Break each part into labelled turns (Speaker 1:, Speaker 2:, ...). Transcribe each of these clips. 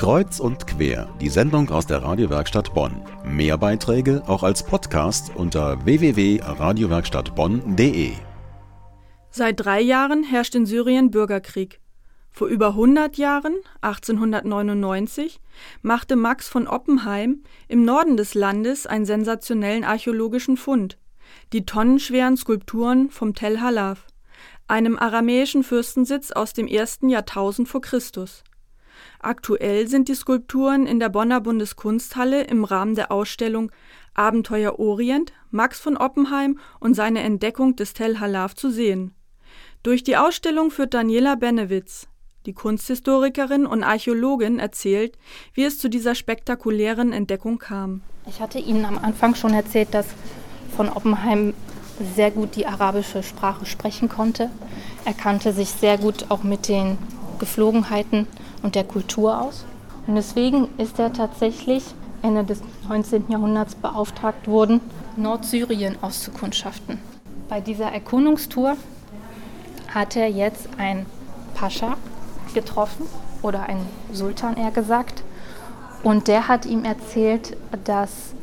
Speaker 1: Kreuz und quer, die Sendung aus der Radiowerkstatt Bonn. Mehr Beiträge auch als Podcast unter www.radiowerkstattbonn.de.
Speaker 2: Seit drei Jahren herrscht in Syrien Bürgerkrieg. Vor über 100 Jahren, 1899, machte Max von Oppenheim im Norden des Landes einen sensationellen archäologischen Fund: die tonnenschweren Skulpturen vom Tel Halaf, einem aramäischen Fürstensitz aus dem ersten Jahrtausend vor Christus. Aktuell sind die Skulpturen in der Bonner Bundeskunsthalle im Rahmen der Ausstellung Abenteuer Orient – Max von Oppenheim und seine Entdeckung des Tell Halaf zu sehen. Durch die Ausstellung führt Daniela Benewitz. Die Kunsthistorikerin und Archäologin erzählt, wie es zu dieser spektakulären Entdeckung kam.
Speaker 3: Ich hatte Ihnen am Anfang schon erzählt, dass von Oppenheim sehr gut die arabische Sprache sprechen konnte. Er kannte sich sehr gut auch mit den Geflogenheiten und der Kultur aus. Und deswegen ist er tatsächlich Ende des 19. Jahrhunderts beauftragt worden, Nordsyrien auszukundschaften. Bei dieser Erkundungstour hat er jetzt einen Pascha getroffen oder einen Sultan eher gesagt. Und der hat ihm erzählt, dass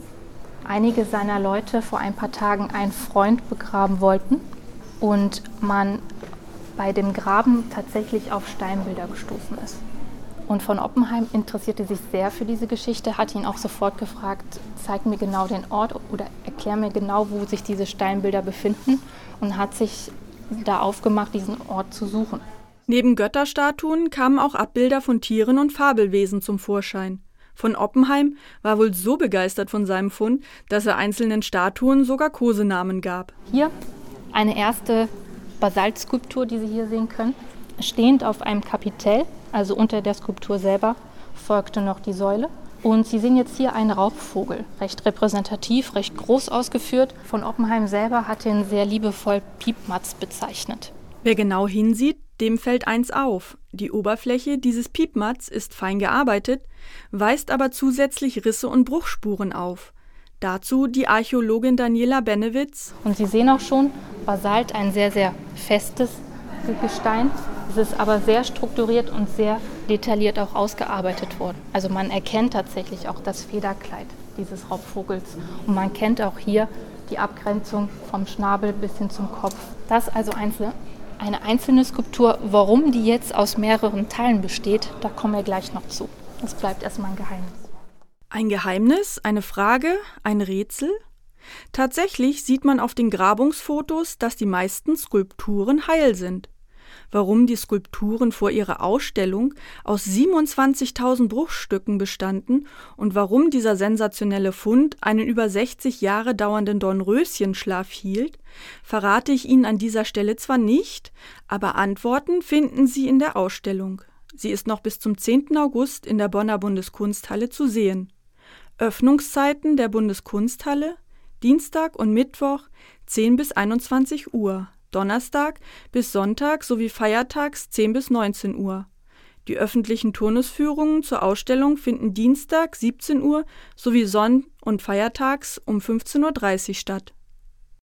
Speaker 3: einige seiner Leute vor ein paar Tagen einen Freund begraben wollten und man bei dem Graben tatsächlich auf Steinbilder gestoßen ist. Und von Oppenheim interessierte sich sehr für diese Geschichte, hat ihn auch sofort gefragt, zeig mir genau den Ort oder erklär mir genau, wo sich diese Steinbilder befinden und hat sich da aufgemacht, diesen Ort zu suchen.
Speaker 2: Neben Götterstatuen kamen auch Abbilder von Tieren und Fabelwesen zum Vorschein. Von Oppenheim war wohl so begeistert von seinem Fund, dass er einzelnen Statuen sogar Kosenamen gab.
Speaker 3: Hier eine erste Basaltskulptur, die Sie hier sehen können, stehend auf einem Kapitell also unter der Skulptur selber, folgte noch die Säule. Und Sie sehen jetzt hier einen Raubvogel, recht repräsentativ, recht groß ausgeführt. Von Oppenheim selber hat ihn sehr liebevoll Piepmatz bezeichnet.
Speaker 2: Wer genau hinsieht, dem fällt eins auf. Die Oberfläche dieses Piepmatz ist fein gearbeitet, weist aber zusätzlich Risse und Bruchspuren auf. Dazu die Archäologin Daniela Benewitz.
Speaker 3: Und Sie sehen auch schon, Basalt ein sehr, sehr festes Gestein. Es ist aber sehr strukturiert und sehr detailliert auch ausgearbeitet worden. Also man erkennt tatsächlich auch das Federkleid dieses Raubvogels. Und man kennt auch hier die Abgrenzung vom Schnabel bis hin zum Kopf. Das also einzelne, eine einzelne Skulptur. Warum die jetzt aus mehreren Teilen besteht, da kommen wir gleich noch zu. Das bleibt erstmal ein Geheimnis.
Speaker 2: Ein Geheimnis, eine Frage, ein Rätsel? Tatsächlich sieht man auf den Grabungsfotos, dass die meisten Skulpturen heil sind warum die Skulpturen vor ihrer Ausstellung aus 27.000 Bruchstücken bestanden und warum dieser sensationelle Fund einen über 60 Jahre dauernden Dornröschenschlaf hielt, verrate ich Ihnen an dieser Stelle zwar nicht, aber Antworten finden Sie in der Ausstellung. Sie ist noch bis zum 10. August in der Bonner Bundeskunsthalle zu sehen. Öffnungszeiten der Bundeskunsthalle Dienstag und Mittwoch 10 bis 21 Uhr. Donnerstag bis Sonntag sowie feiertags 10 bis 19 Uhr. Die öffentlichen Turnusführungen zur Ausstellung finden Dienstag 17 Uhr sowie sonn- und feiertags um 15.30 Uhr statt